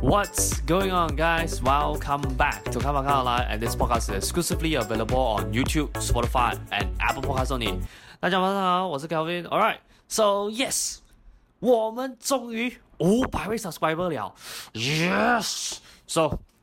What's going on, guys? Welcome back to Come On Come On and this podcast is exclusively available on YouTube, Spotify, and Apple Podcasts only. 大家晚上好，我是 Kelvin. Alright, so yes，我们终于五百位 subscriber 了，yes。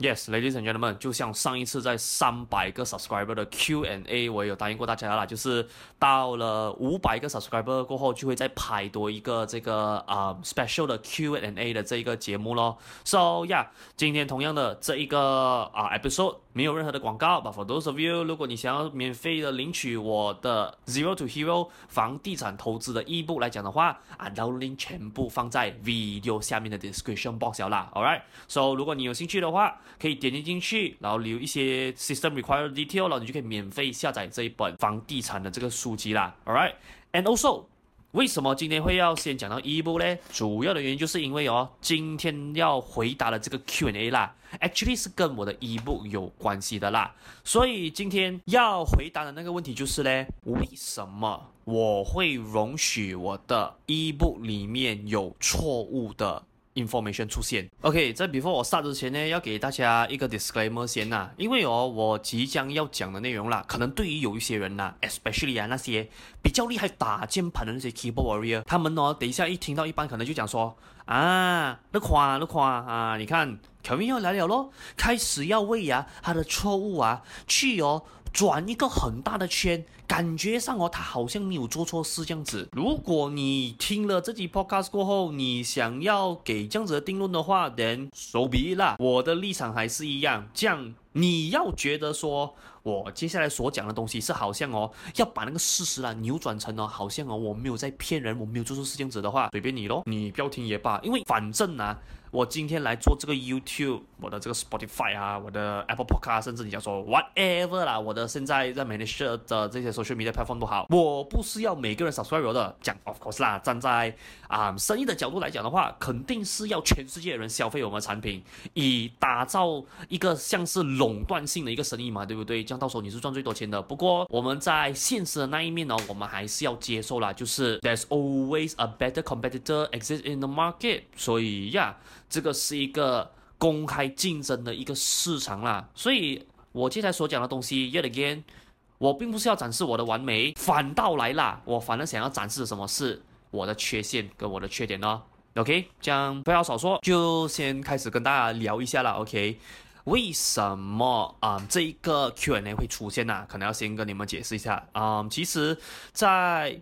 Yes, ladies and gentlemen，就像上一次在三百个 subscriber 的 Q&A，我也有答应过大家啦，就是到了五百个 subscriber 过后，就会再拍多一个这个啊、special 的 Q&A 的这一个节目咯。So yeah，今天同样的这一个啊、uh, episode 没有任何的广告，but for those of you，如果你想要免费的领取我的 Zero to Hero 房地产投资的 ebook 来讲的话，啊，download link 全部放在 video 下面的 description box 啦。All right，So 如果你有兴趣。的话，可以点击进去，然后留一些 system required detail，然后你就可以免费下载这一本房地产的这个书籍啦。All right，and also，为什么今天会要先讲到 ebook 呢？主要的原因就是因为哦，今天要回答的这个 Q&A 啦，actually 是跟我的 ebook 有关系的啦。所以今天要回答的那个问题就是呢，为什么我会容许我的 ebook 里面有错误的？information 出现，OK，在 before 我杀之前呢，要给大家一个 disclaimer 先呐，因为哦，我即将要讲的内容啦，可能对于有一些人呐，especially 啊那些比较厉害打键盘的那些 keyboard warrior，他们哦，等一下一听到一半可能就讲说啊，那夸那夸啊，你看，Kevin 要来了咯，开始要为啊他的错误啊去哦。转一个很大的圈，感觉上哦，他好像没有做错事这样子。如果你听了这集 podcast 过后，你想要给这样子的定论的话，then so be 啦。我的立场还是一样，这样你要觉得说我接下来所讲的东西是好像哦，要把那个事实啊扭转成哦，好像哦我没有在骗人，我没有做错事这样子的话，随便你咯，你不要听也罢，因为反正啊。我今天来做这个 YouTube，我的这个 Spotify 啊，我的 Apple Podcast，甚至你讲说 whatever 啦，我的现在在 manage 的这些 social media platform 都好，我不是要每个人 subscribe 的，讲 of course 啦，站在啊、生意的角度来讲的话，肯定是要全世界人消费我们产品，以打造一个像是垄断性的一个生意嘛，对不对？这样到时候你是赚最多钱的。不过我们在现实的那一面呢，我们还是要接受啦，就是 there's always a better competitor exist in the market，所以呀。这个是一个公开竞争的一个市场啦，所以我接下来所讲的东西，yet again，我并不是要展示我的完美，反倒来啦，我反而想要展示什么是我的缺陷跟我的缺点呢？OK，这样不要少说，就先开始跟大家聊一下啦。OK，为什么啊、嗯、这一个 Q&A 会出现呢？可能要先跟你们解释一下啊、嗯，其实，在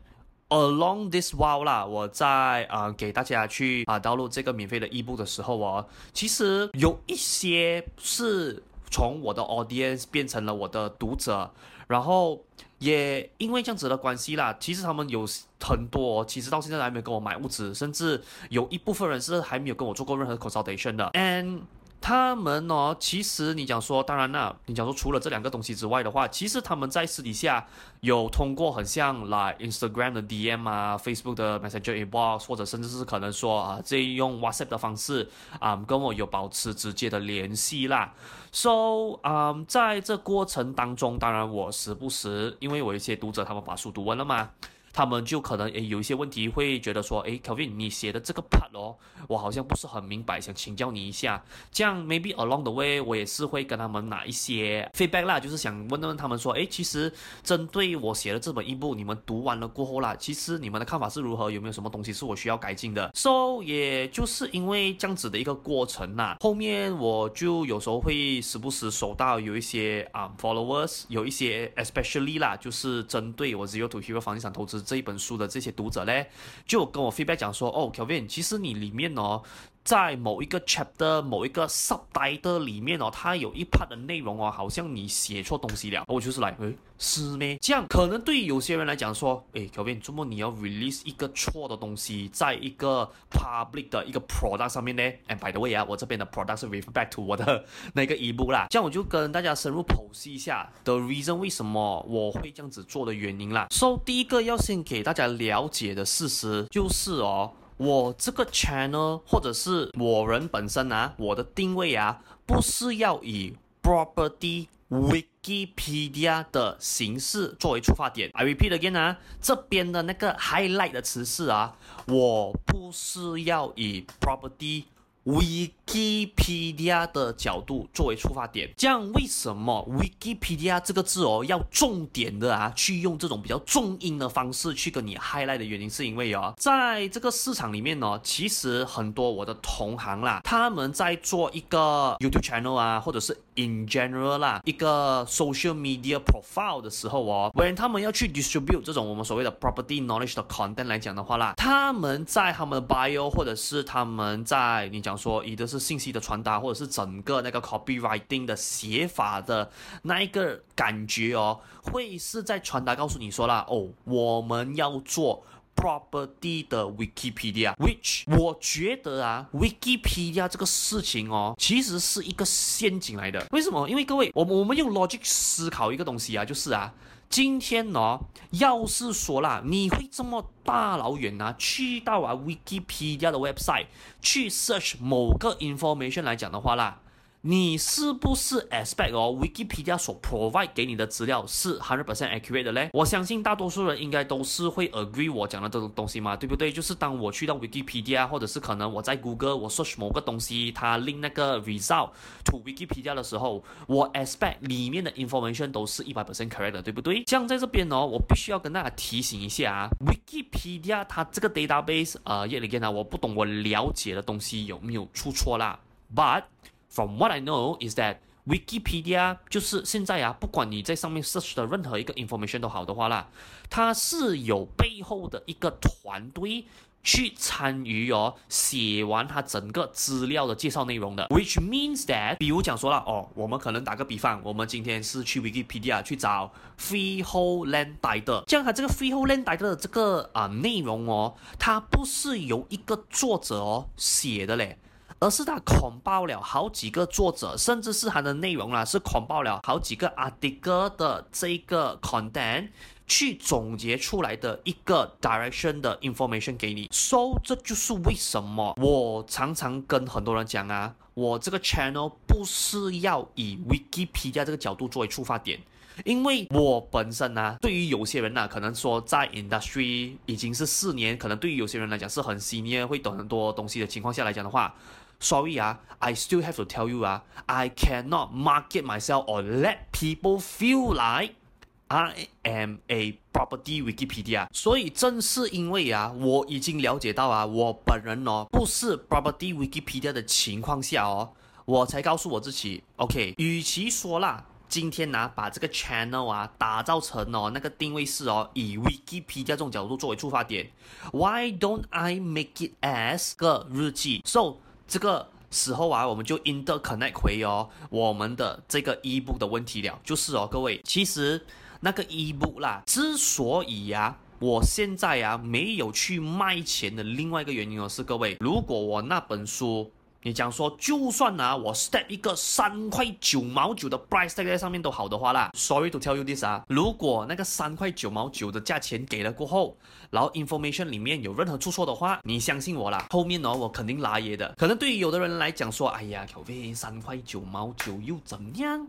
Along this while 啦，我在啊、给大家去啊导入这个免费的 ebook 的时候哦，其实有一些是从我的 audience 变成了我的读者，然后也因为这样子的关系啦，其实他们有很多其实到现在还没有跟我买物资，甚至有一部分人是还没有跟我做过任何 consultation 的，and 他们哦，其实你讲说，当然啦，你讲说除了这两个东西之外的话，其实他们在私底下有通过很像来 Instagram 的 DM 啊，Facebook 的 Messenger inbox，或者甚至是可能说啊，这用 WhatsApp 的方式啊，跟我有保持直接的联系啦。So 啊，在这过程当中，当然我时不时，因为我一些读者他们把书读完了嘛。他们就可能诶有一些问题，会觉得说，诶，Kelvin，你写的这个 part 哦，我好像不是很明白，想请教你一下。这样 maybe along the way，我也是会跟他们拿一些 feedback 啦，就是想问问他们说，诶，其实针对我写的这本一部你们读完了过后啦，其实你们的看法是如何？有没有什么东西是我需要改进的？So 也就是因为这样子的一个过程呐，后面我就有时候会时不时收到有一些啊、followers，有一些 especially 啦，就是针对我 Zero to Hero 房地产投资。这一本书的这些读者嘞，就跟我 feedback 讲说，哦，Kevin，其实你里面哦，在某一个 chapter、某一个 subtitle 里面哦，它有一 part 的内容哦，好像你写错东西了。我就是来，诶，是咩？这样可能对于有些人来讲说，诶，Kelvin，怎么你要 release 一个错的东西，在一个 public 的一个 product 上面呢？And by the way 啊，我这边的 product 是 refer back to 我的那个 ebook 啦。这样我就跟大家深入剖析一下 the reason 为什么我会这样子做的原因啦。So 第一个要先给大家了解的事实就是哦。我这个 channel 或者是我人本身啊，我的定位啊，不是要以 property Wikipedia 的形式作为出发点。I repeat again 啊，这边的那个 highlight 的词是啊，我不是要以 property Wikipedia 的角度作为出发点，这样为什么 Wikipedia 这个字哦要重点的啊去用这种比较重音的方式去跟你 highlight 的原因，是因为哦，在这个市场里面呢，其实很多我的同行啦，他们在做一个 YouTube channel 啊，或者是 in general 啦，一个 social media profile 的时候哦，when 他们要去 distribute 这种我们所谓的 property knowledge 的 content 来讲的话啦，他们在他们的 bio 或者是他们在你讲。说，以的是信息的传达，或者是整个那个 copywriting 的写法的那一个感觉哦，会是在传达告诉你说啦，哦，我们要做 property 的 Wikipedia，which 我觉得啊，Wikipedia 这个事情哦，其实是一个陷阱来的。为什么？因为各位，我我们用 logic 思考一个东西啊，就是啊。今天呢、要是说啦，你会这么大老远啊，去到啊 Wikipedia 的 website 去 search 某个 information 来讲的话啦。你是不是 expect 哦，Wikipedia 所 provide 给你的资料是 hundred percent accurate 的嘞？我相信大多数人应该都是会 agree 我讲的这种东西嘛，对不对？就是当我去到 Wikipedia，或者是可能我在 Google 我 search 某个东西，它令那个 result to Wikipedia 的时候，我 expect 里面的 information 都是一百 percent correct 的，对不对？像在这边呢、哦，我必须要跟大家提醒一下啊，Wikipedia 它这个 database，呃，叶里边呢，我不懂我了解的东西有没有出错啦，but From what I know is that Wikipedia 就是现在啊，不管你在上面 search 的任何一个 information 都好的话啦，它是有背后的一个团队去参与哦，写完它整个资料的介绍内容的。Which means that，比如讲说了哦，我们可能打个比方，我们今天是去 Wikipedia 去找 freehold land title，这样它这个 freehold land title 的这个啊、内容哦，它不是由一个作者哦写的嘞。而是他恐爆了好几个作者，甚至是他的内容啦，是恐爆了好几个 article 的这个 content 去总结出来的一个 direction 的 information 给你。So 这就是为什么我常常跟很多人讲啊，我这个 channel 不是要以 Wikipedia 这个角度作为出发点，因为我本身呢、啊，对于有些人呢、啊，可能说在 industry 已经是四年，可能对于有些人来讲是很 senior，会懂很多东西的情况下来讲的话。Sorry 啊，I still have to tell you 啊，I cannot market myself or let people feel like I am a property Wikipedia。所以正是因为啊，我已经了解到啊，我本人哦不是 property Wikipedia 的情况下哦，我才告诉我自己，OK，与其说啦，今天呢、把这个 channel 啊打造成哦那个定位是哦以 Wikipedia 这种角度作为出发点，Why don't I make it as 个日记？So 这个时候啊，我们就 interconnect 回哦，我们的这个 ebook 的问题了，就是哦，各位，其实那个 ebook 啦，之所以呀、啊，我现在啊没有去卖钱的另外一个原因哦，是各位，如果我那本书。你讲说，就算啊，我 step 一个三块九毛九的 price tag 在上面都好的话啦，sorry to tell you this 啊，如果那个三块九毛九的价钱给了过后，然后 information 里面有任何出错的话，你相信我啦，后面呢我肯定拉耶的。可能对于有的人来讲说，哎呀，小飞三块九毛九又怎样？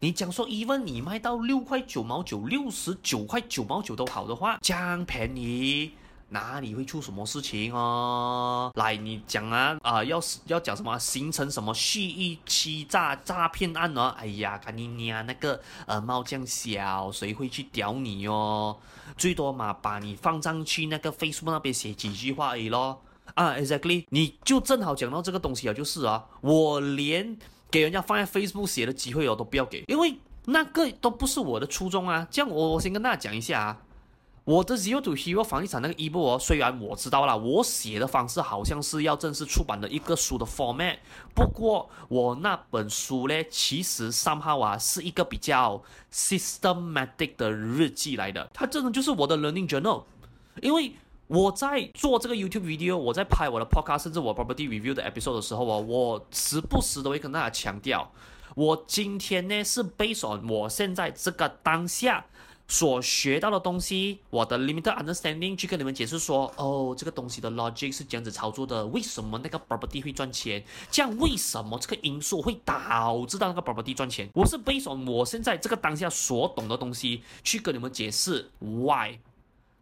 你讲说，even 你卖到六块九毛九、六十九块九毛九都好的话，这样便宜。哪里会出什么事情哦？来，你讲啊啊、呃，要要讲什么？形成什么蓄意欺诈诈骗案呢？哎呀，赶紧你啊，那个呃猫这样小，谁会去屌你哦？最多嘛，把你放上去那个 Facebook 那边写几句话而已咯。啊，exactly，你就正好讲到这个东西啊，就是啊，我连给人家放在 Facebook 写的机会哦都不要给，因为那个都不是我的初衷啊。这样我我先跟大家讲一下啊。我的 Zero to Hero 房地产那个 ebook，虽然我知道啦，我写的方式好像是要正式出版的一个书的 format，不过我那本书呢，其实 somehow 啊是一个比较 systematic 的日记来的，它真的就是我的 learning journal。因为我在做这个 YouTube video，我在拍我的 podcast，甚至我 property review 的 episode 的时候哦，我时不时都会跟大家强调，我今天呢是 based on 我现在这个当下。所学到的东西，我的 limited understanding 去跟你们解释说，哦，这个东西的 logic 是这样子操作的，为什么那个 property 会赚钱？这样为什么这个因素会导致到那个 property 赚钱？我是 based 我现在这个当下所懂的东西去跟你们解释 why。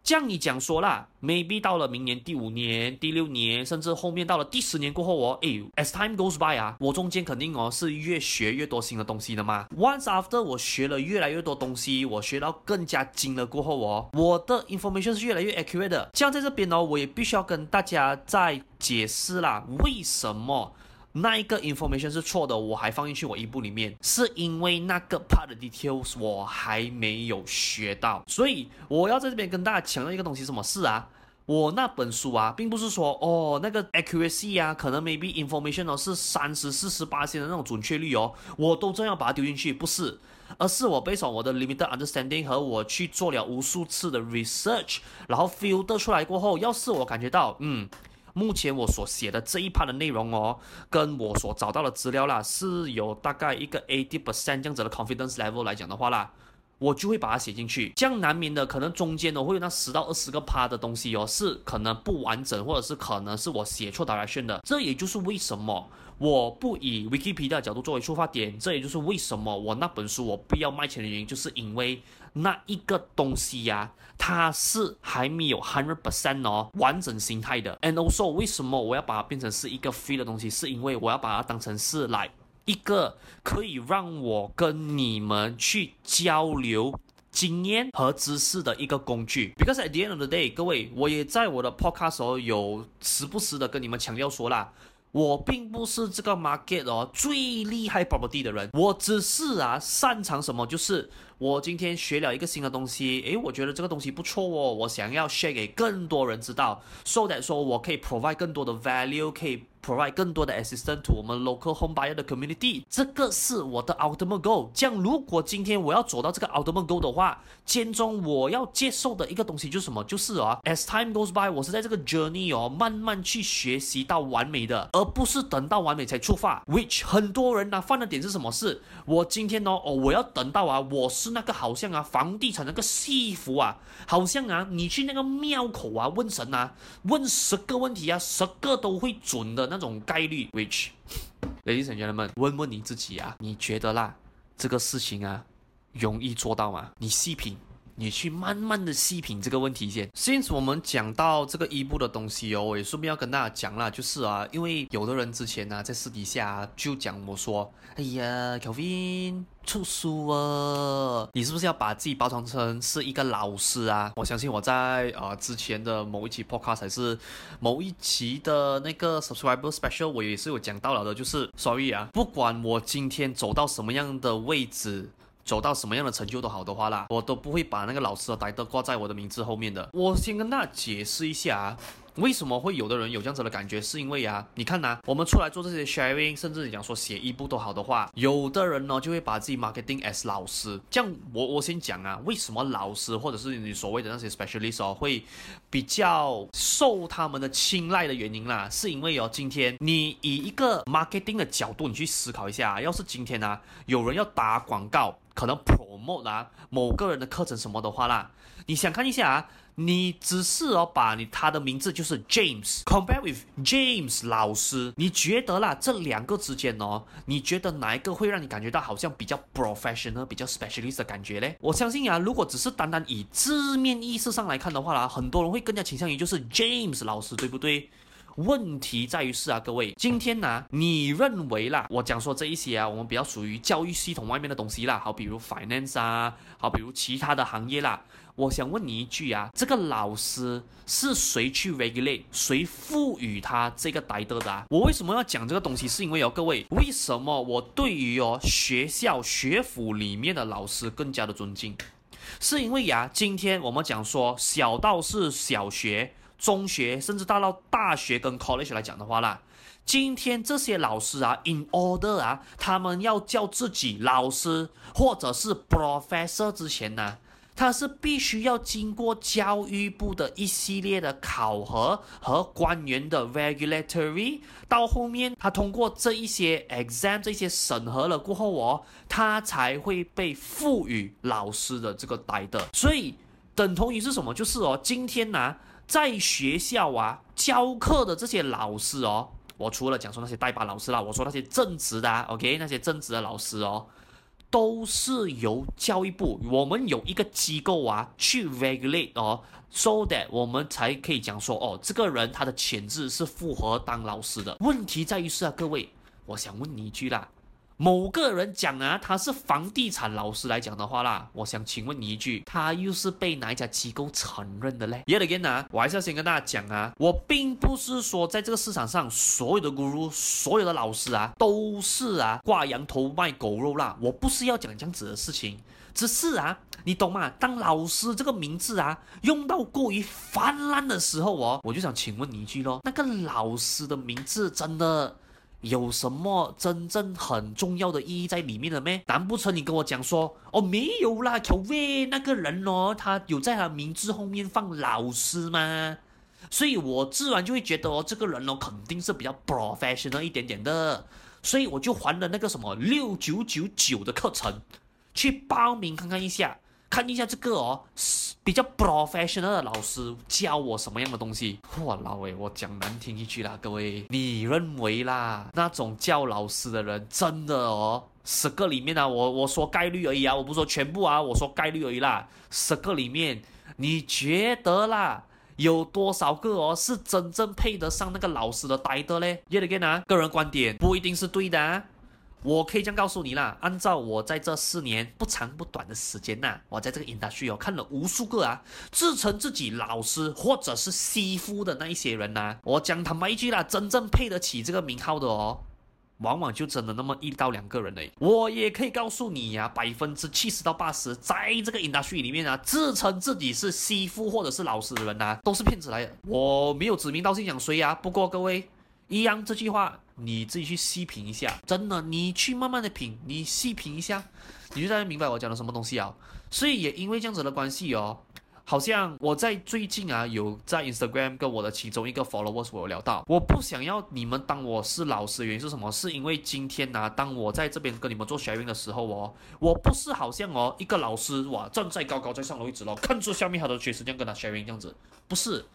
这样你讲说啦，maybe 到了明年第五年、第六年，甚至后面到了第十年过后哦，哎，as time goes by 啊，我中间肯定哦是越学越多新的东西的嘛。Once after 我学了越来越多东西，我学到更加精了过后哦，我的 information 是越来越 accurate 的。这样在这边呢，我也必须要跟大家再解释啦，为什么？那一个 information 是错的，我还放进去我一部里面，是因为那个 part details 我还没有学到，所以我要在这边跟大家强调一个东西，什么事啊？我那本书啊，并不是说哦那个 accuracy 啊，可能 maybe information 哦是三十、四十八线的那种准确率哦，我都这样把它丢进去，不是，而是我 based on 我的 limited understanding 和我去做了无数次的 research，然后 filter 出来过后，要是我感觉到嗯。目前我所写的这一趴的内容哦，跟我所找到的资料啦，是有大概一个 eighty percent 这样子的 confidence level 来讲的话啦，我就会把它写进去。这样难免的，可能中间呢会有那十到二十个趴的东西哦，是可能不完整，或者是可能是我写错 direction 的。这也就是为什么我不以 Wikipedia 的角度作为出发点，这也就是为什么我那本书我不要卖钱的原因，就是因为。那一个东西呀、它是还没有 hundred percent 哦完整形态的。And also，为什么我要把它变成是一个 free 的东西？是因为我要把它当成是来一个可以让我跟你们去交流经验和知识的一个工具。Because at the end of the day，各位，我也在我的 podcast 时候有时不时的跟你们强调说啦。我并不是这个 market 哦最厉害 property 的人，我只是啊擅长什么，就是我今天学了一个新的东西，诶，我觉得这个东西不错哦，我想要 share 给更多人知道，so that 说我可以 provide 更多的 value，可以。Provide 更多的 assistance to 我们 local home buyer 的 community，这个是我的 ultimate goal。这样，如果今天我要走到这个 ultimate goal 的话，间中我要接受的一个东西就是什么？就是啊，as time goes by，我是在这个 journey 哦，慢慢去学习到完美的，而不是等到完美才出发。Which 很多人呢、犯的点是什么？是我今天哦哦，我要等到啊，我是那个好像啊房地产那个戏服啊，好像啊你去那个庙口啊问神啊，问十个问题啊，十个都会准的。那种概率，which，ladies and gentlemen，问问你自己啊，你觉得啦，这个事情啊，容易做到吗？你细品，你去慢慢的细品这个问题先。Since 我们讲到这个一步的东西哦，我也顺便要跟大家讲啦，就是啊，因为有的人之前呢、啊，在私底下就讲我说，哎呀，Kevin。出书啊！你是不是要把自己包装成是一个老师啊？我相信我在呃之前的某一期 podcast 还是某一期的那个 subscriber special，我也是有讲到了的，就是 sorry 啊，不管我今天走到什么样的位置，走到什么样的成就都好的话啦，我都不会把那个老师的 title 挂在我的名字后面的。我先跟大家解释一下啊。为什么会有的人有这样子的感觉？是因为呀，你看呐、我们出来做这些 sharing，甚至你讲说写一部都好的话，有的人呢就会把自己 marketing as 老师。这样我我先讲啊，为什么老师或者是你所谓的那些 specialist 哦，会比较受他们的青睐的原因啦，是因为哦，今天你以一个 marketing 的角度，你去思考一下，要是今天呢、啊，有人要打广告，可能 promote 啊某个人的课程什么的话啦，你想看一下啊。你只是哦，把你他的名字就是 James，compare with James 老师，你觉得啦，这两个之间哦，你觉得哪一个会让你感觉到好像比较 professional、比较 specialist 的感觉嘞？我相信啊，如果只是单单以字面意思上来看的话啦，很多人会更加倾向于就是 James 老师，对不对？问题在于是啊，各位，今天呢、啊，你认为啦，我讲说这一些啊，我们比较属于教育系统外面的东西啦，好比如 finance 啊，好比如其他的行业啦。我想问你一句啊，这个老师是谁去 regulate，谁赋予他这个 title 的啊？我为什么要讲这个东西？是因为哦，各位，为什么我对于哦学校学府里面的老师更加的尊敬？是因为呀、今天我们讲说小到是小学、中学，甚至大到大学跟 college 来讲的话啦，今天这些老师啊，in order 啊，他们要叫自己老师或者是 professor 之前呢？他是必须要经过教育部的一系列的考核和官员的 regulatory，到后面他通过这一些 exam 这些审核了过后哦，他才会被赋予老师的这个 t i。所以等同于是什么？就是哦，今天呢、啊，在学校啊教课的这些老师哦，我除了讲说那些代班老师啦，我说那些正职的、啊、OK，那些正职的老师哦。都是由教育部，我们有一个机构啊去 regulate 哦，so that 我们才可以讲说哦，这个人他的潜质是符合当老师的。问题在于是啊，各位，我想问你一句啦。某个人讲啊，他是房地产老师来讲的话啦，我想请问你一句，他又是被哪一家机构承认的嘞？Yet again 啊，我还是要先跟大家讲啊，我并不是说在这个市场上所有的 guru、所有的老师啊都是啊挂羊头卖狗肉啦，我不是要讲这样子的事情，只是啊，你懂吗？当老师这个名字啊用到过于泛滥的时候哦，我就想请问你一句咯，那个老师的名字真的？有什么真正很重要的意义在里面了咩？难不成你跟我讲说哦，没有啦，乔威那个人哦，他有在他名字后面放老师吗？所以我自然就会觉得哦，这个人哦肯定是比较 professional 一点点的，所以我就还了那个什么六九九九的课程，去报名看看一下。看一下这个哦，比较 professional 的老师教我什么样的东西？哇，老伟，我讲难听一句啦，各位，你认为啦，那种教老师的人真的哦，十个里面啊，我我说概率而已啊，我不说全部啊，我说概率而已啦，十个里面，你觉得啦，有多少个哦是真正配得上那个老师的 title 嘞？Yet again 啊，个人观点不一定是对的啊。我可以这样告诉你啦，按照我在这四年不长不短的时间呐，我在这个 industry 哦看了无数个啊自称自己老师或者是师傅的那一些人呐，我讲坦白一句啦，真正配得起这个名号的哦，往往就真的那么一到两个人嘞。我也可以告诉你呀，百分之七十到八十，在这个 industry 里面啊，自称自己是师傅或者是老师的人呐，都是骗子来的。我没有指名道姓讲谁呀，不过各位。一样这句话，你自己去细品一下，真的，你去慢慢的品，你细品一下，你就大概明白我讲的什么东西啊。所以也因为这样子的关系哦，好像我在最近啊，有在 Instagram 跟我的其中一个 followers 我有聊到，我不想要你们当我是老师的原因是什么？是因为今天呢、啊，当我在这边跟你们做 sharing 的时候哦，我不是好像哦一个老师哇站在高高在上的位置咯，看着下面好多学生这样跟他 sharing 这样子，不是。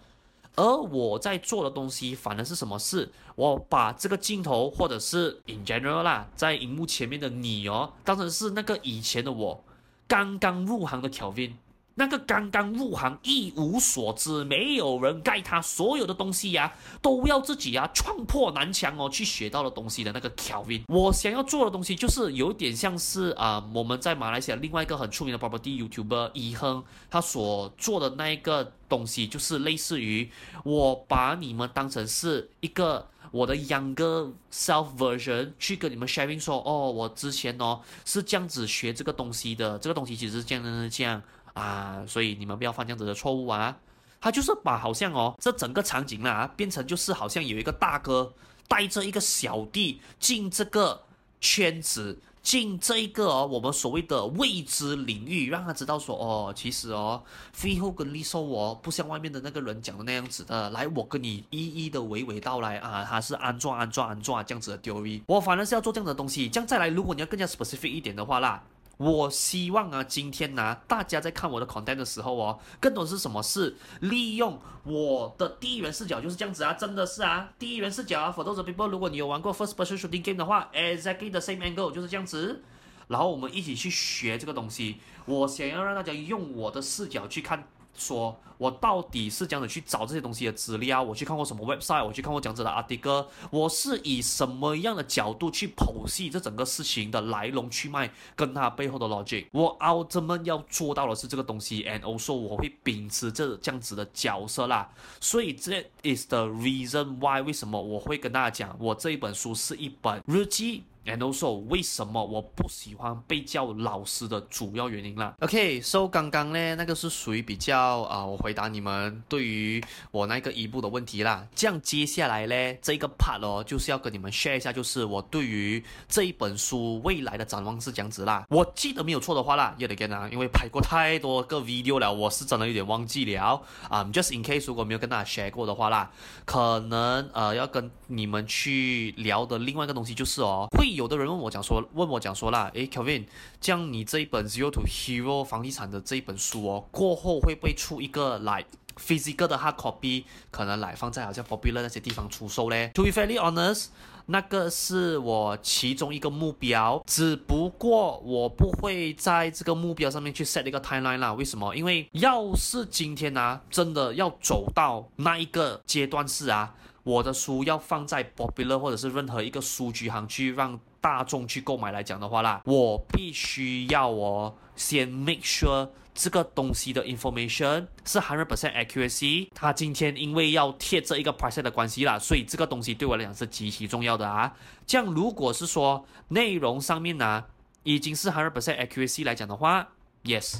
而我在做的东西，反而是什么事？我把这个镜头，或者是 in general 啦，在荧幕前面的你哦，当成是那个以前的我，刚刚入行的 Kelvin。那个刚刚入行一无所知，没有人盖他所有的东西呀、都要自己、啊、撞破南墙哦去学到的东西的那个 Kelvin，我想要做的东西就是有点像是啊、我们在马来西亚另外一个很出名的 property YouTuber 一亨他所做的那一个东西，就是类似于我把你们当成是一个我的 younger self version 去跟你们 sharing 说，哦，我之前哦是这样子学这个东西的，这个东西其实是这样这样这样。啊，所以你们不要犯这样子的错误啊！他就是把好像哦，这整个场景啊，变成就是好像有一个大哥带着一个小弟进这个圈子，进这一个哦，我们所谓的未知领域，让他知道说哦，其实哦，freehold 跟 leasehold 哦，不像外面的那个人讲的那样子的。来，我跟你一一的娓娓道来啊，他是安装安装安装这样子的 theory。我反正是要做这样的东西，这样再来，如果你要更加 specific 一点的话啦。我希望啊，今天呢、大家在看我的 content 的时候哦，更多的是什么？是利用我的第一人视角，就是这样子啊，真的是啊，第一人视角啊。For those people，如果你有玩过 first person shooting game 的话，exactly the same angle 就是这样子。然后我们一起去学这个东西。我想要让大家用我的视角去看。说我到底是这样子去找这些东西的资料？我去看过什么 website？我去看过这样子的 article？我是以什么样的角度去剖析这整个事情的来龙去脉，跟它背后的 logic？我 ultimate 要做到的是这个东西，and also 我会秉持这这样子的角色啦。所以这 is the reason why 为什么我会跟大家讲，我这一本书是一本日记。And also，为什么我不喜欢被叫老师的主要原因啦？OK，so、刚刚呢，那个是属于比较啊、我回答你们对于我那个一步的问题啦。这样接下来呢，这个 part 哦，就是要跟你们 share 一下，就是我对于这一本书未来的展望是这样子啦。我记得没有错的话啦，yet again 啊，因为拍过太多个 video 了，我是真的有点忘记了啊。Just in case 如果没有跟大家 share 过的话啦，可能呃要跟你们去聊的另外一个东西就是哦，会。有的人问我讲说，问我讲说啦，诶，Kevin，这样你这一本 Zero to Hero 房地产的这一本书哦，过后会不会出一个来 physical 的 hard copy，可能来放在好像 popular 那些地方出售嘞？To be fairly honest，那个是我其中一个目标，只不过我不会在这个目标上面去 set 一个 timeline 啦。为什么？因为要是今天啊，真的要走到那一个阶段是啊，我的书要放在 popular 或者是任何一个书局行去让大众去购买来讲的话啦，我必须要我先 make sure。这个东西的 information 是 hundred percent accuracy。它今天因为要贴这一个 price 的关系啦，所以这个东西对我来讲是极其重要的啊。这样如果是说内容上面呢、已经是 hundred percent accuracy 来讲的话，yes，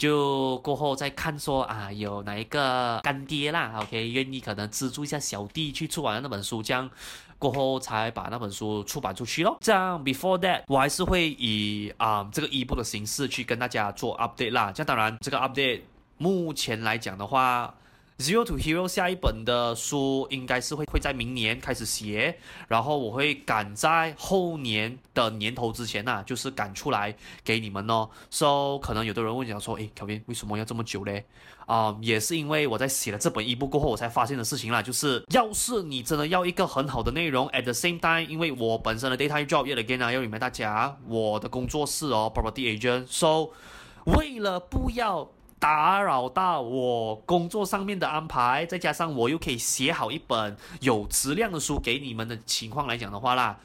就过后再看说啊有哪一个干爹啦，OK，愿意可能资助一下小弟去出版那本书，这样。过后才把那本书出版出去咯。这样 before that 我还是会以啊、这个 ebook 的形式去跟大家做 update 啦。这样当然这个 update 目前来讲的话。Zero to Hero 下一本的书应该是会会在明年开始写，然后我会赶在后年的年头之前呐、就是赶出来给你们哦。So 可能有的人问讲说，诶小编为什么要这么久嘞？啊、也是因为我在写了这本一部过后，我才发现的事情啦，就是要是你真的要一个很好的内容，at the same time，因为我本身的 daytime job yet again 啊，要你们大家，我的工作室哦，property agent，so 为了不要。打扰到我工作上面的安排，再加上我又可以写好一本有质量的书给你们的情况来讲的话啦，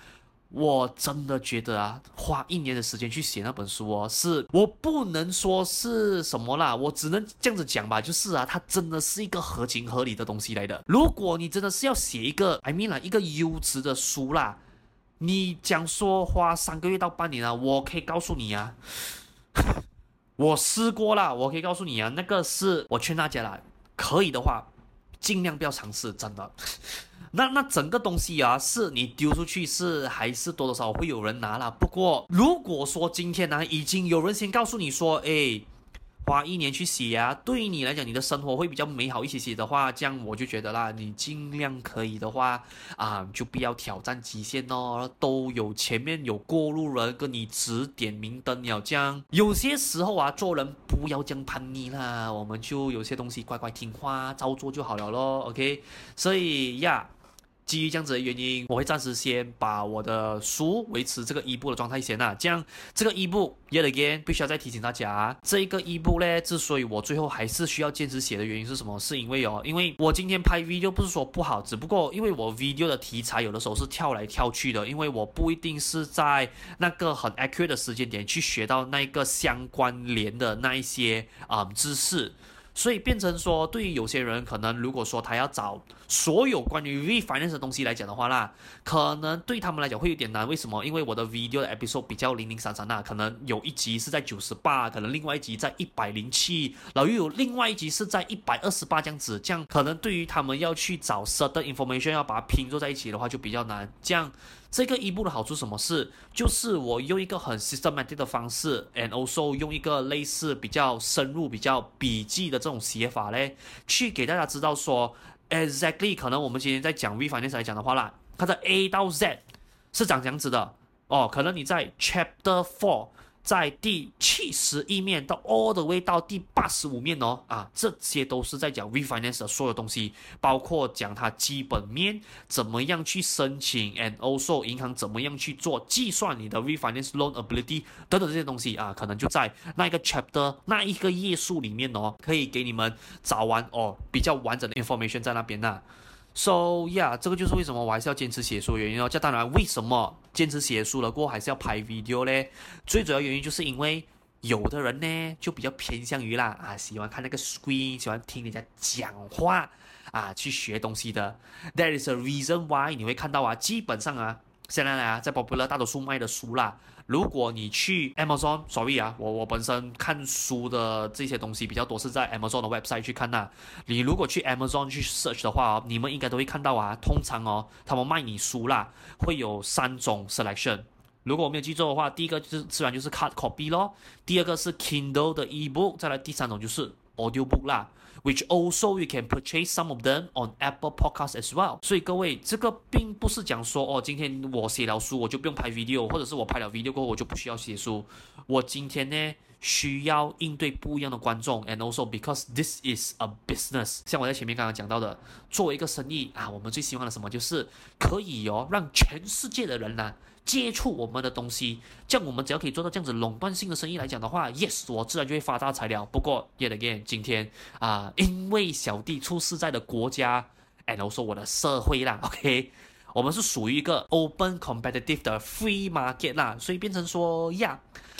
我真的觉得啊，花一年的时间去写那本书哦，是我不能说是什么啦，我只能这样子讲吧，就是啊，它真的是一个合情合理的东西来的。如果你真的是要写一个，I mean 啦，一个优质的书啦，你讲说花三个月到半年啊，我可以告诉你啊。我试过了，我可以告诉你啊，那个是我劝大家啦，可以的话，尽量不要尝试，真的。那那整个东西啊，是你丢出去是还是多多少少会有人拿啦。不过如果说今天呢，已经有人先告诉你说，哎。花一年去写啊，对于你来讲，你的生活会比较美好一些些的话，这样我就觉得啦，你尽量可以的话啊，就不要挑战极限哦。都有前面有过路人跟你指点明灯了，这样有些时候啊，做人不要这样叛逆啦，我们就有些东西乖乖听话照做就好了咯。OK，所以呀。基于这样子的原因，我会暂时先把我的书维持这个一部的状态先啊。这样这个一部 yet again 必须要再提醒大家，这一个一部呢，之所以我最后还是需要坚持写的原因是什么？是因为哦，因为我今天拍 video 不是说不好，只不过因为我 video 的题材有的时候是跳来跳去的，因为我不一定是在那个很 accurate 的时间点去学到那一个相关联的那一些啊、嗯、知识。所以变成说，对于有些人，可能如果说他要找所有关于 refinance 的东西来讲的话啦，可能对他们来讲会有点难。为什么？因为我的 video 的 episode 比较零零散散那，可能有一集是在九十八，可能另外一集在一百零七，然后又有另外一集是在一百二十八这样子。这样可能对于他们要去找 certain information，要把它拼凑在一起的话，就比较难。这样。这个一步的好处什么是？就是我用一个很 systematic 的方式，and also 用一个类似比较深入、比较笔记的这种写法嘞，去给大家知道说，exactly 可能我们今天在讲 V 反电视来讲的话啦，它的 A 到 Z 是长这样子的哦，可能你在 Chapter Four。在第七十一面到 all the way 到第八十五面哦，啊，这些都是在讲 refinance 的所有东西，包括讲它基本面怎么样去申请，and also 银行怎么样去做计算你的 refinance loan ability 等等这些东西啊，可能就在那一个 chapter 那一个页数里面哦，可以给你们找完哦比较完整的 information 在那边呐。So yeah，这个就是为什么我还是要坚持写书的原因哦。这当然，为什么坚持写书了过后还是要拍 video 嘞？最主要原因就是因为有的人呢就比较偏向于啦啊，喜欢看那个 screen，喜欢听人家讲话啊，去学东西的。That is a reason why 你会看到啊，基本上啊，现在呢，在 Popular 大多数卖的书啦。如果你去 Amazon，sorry 啊，我我本身看书的这些东西比较多是在 Amazon 的 website 去看呐、你如果去 Amazon 去 search 的话，你们应该都会看到啊。通常哦，他们卖你书啦，会有三种 selection。如果我没有记错的话，第一个就是自然就是 card copy 咯，第二个是 Kindle 的 ebook，再来第三种就是 audiobook 啦。Which also you can purchase some of them on Apple Podcast as well。所以各位，这个并不是讲说哦，今天我写了书，我就不用拍 video，或者是我拍了 video 过后，我就不需要写书。我今天呢，需要应对不一样的观众，and also because this is a business。像我在前面刚刚讲到的，作为一个生意啊，我们最希望的什么，就是可以哦，让全世界的人呢、接触我们的东西，这样我们只要可以做到这样子垄断性的生意来讲的话，yes，我自然就会发大财了。不过，yet again，今天啊、因为小弟出事在的国家，and also 我的社会啦，OK，我们是属于一个 open competitive 的 free market 啦，所以变成说呀，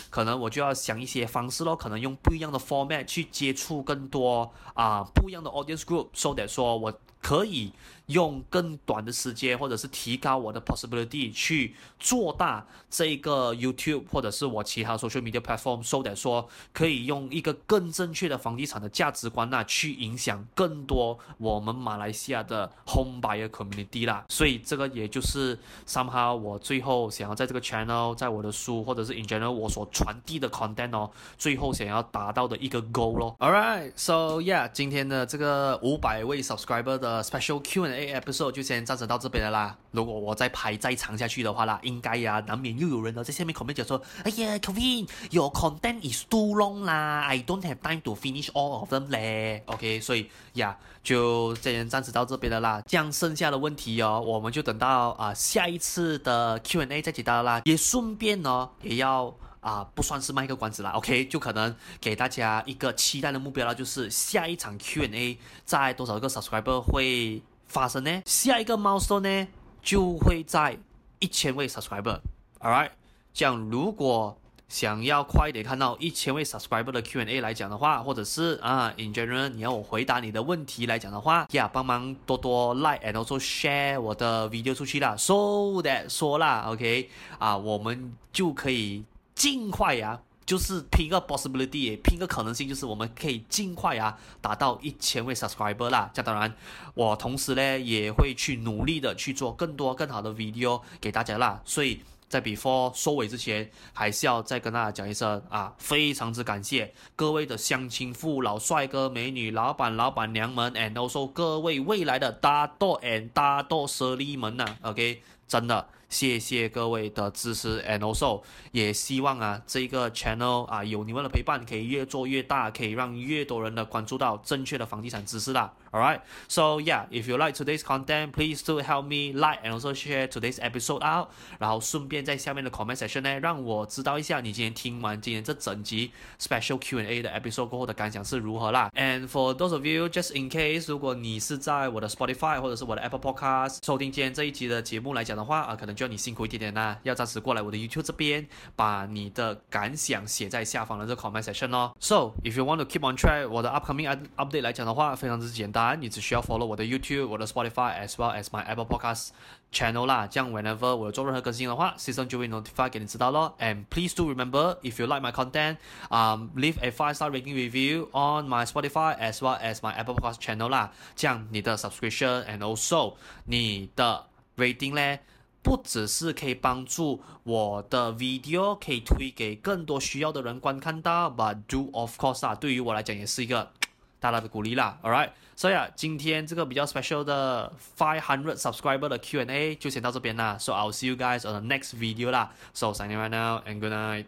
可能我就要想一些方式咯，可能用不一样的 format 去接触更多啊、不一样的 audience group，so that 说我。可以用更短的时间，或者是提高我的 possibility 去做大这个 YouTube 或者是我其他 social media platform，so that 说可以用一个更正确的房地产的价值观那去影响更多我们马来西亚的 home buyer community 啦。所以这个也就是 somehow 我最后想要在这个 channel，在我的书或者是 in general 我所传递的 content 哦，最后想要达到的一个 goal 咯。All right，so yeah，今天的这个五百位 subscriber 的。Special Q&A episode 就先暂时到这边了啦。如果我再拍再长下去的话啦，应该呀、啊，难免又有人呢在下面 comment 讲说：“哎呀，Kevin，your content is too long 啦，I don't have time to finish all of them 嘞。” OK，所以呀，就先暂时到这边了啦。这样剩下的问题哦，我们就等到啊、呃、下一次的 Q&A 再解答啦。也顺便呢，也要。啊，不算是卖个关子啦，OK，就可能给大家一个期待的目标了，就是下一场 Q&A 在多少个 subscriber 会发生呢？下一个 milestone 呢，就会在一千位 subscriber，All right，这样如果想要快一点看到一千位 subscriber 的 Q&A 来讲的话，或者是啊，in general 你要我回答你的问题来讲的话，呀，帮忙多多 like and also share 我的 video 出去啦，so that 说啦，OK，啊，我们就可以。尽快呀、啊，就是拼个 possibility，拼个可能性，就是我们可以尽快啊达到一千位 subscriber 啦。这当然，我同时呢也会去努力的去做更多更好的 video 给大家啦。所以在 before 收尾之前，还是要再跟大家讲一声啊，非常之感谢各位的乡亲父老、帅哥美女、老板老板娘们，and also 各位未来的大多 and 大多舍利们呐，OK，真的。谢谢各位的支持，and also 也希望啊，这个 channel 啊有你们的陪伴，可以越做越大，可以让越多人的关注到正确的房地产知识啦。All right，so yeah, if you like today's content, please do help me like and also share today's episode out。然后顺便在下面的 comment section 呢，让我知道一下你今天听完今天这整集 special Q&A 的 episode 过后的感想是如何啦。And for those of you just in case，如果你是在我的 Spotify 或者是我的 Apple Podcast 收听今天这一集的节目来讲的话啊，可能就要你辛苦一点点啦，要暂时过来我的 YouTube 这边，把你的感想写在下方的这个 comment section 哦。So if you want to keep on track 我的 upcoming update 来讲的话，非常之简单，你只需要 follow 我的 YouTube、我的 Spotify as well as my Apple Podcast channel 啦。这样 whenever 我有做任何更新的话，system 就会 notify 给你知道咯。And please do remember if you like my content, um leave a five star rating review on my Spotify as well as my Apple Podcast channel 啦。这样你的 subscription and also 你的 rating 咧。 不只是可以帮助我的 video 可以推给更多需要的人观看到，but do of course 啊，对于我来讲也是一个大大的鼓励啦。Alright，所以啊，今天这个比较 special 的500 subscriber 的 Q&A 就先到这边啦。So I'll see you guys on the next video 啦。So signing right now and good night.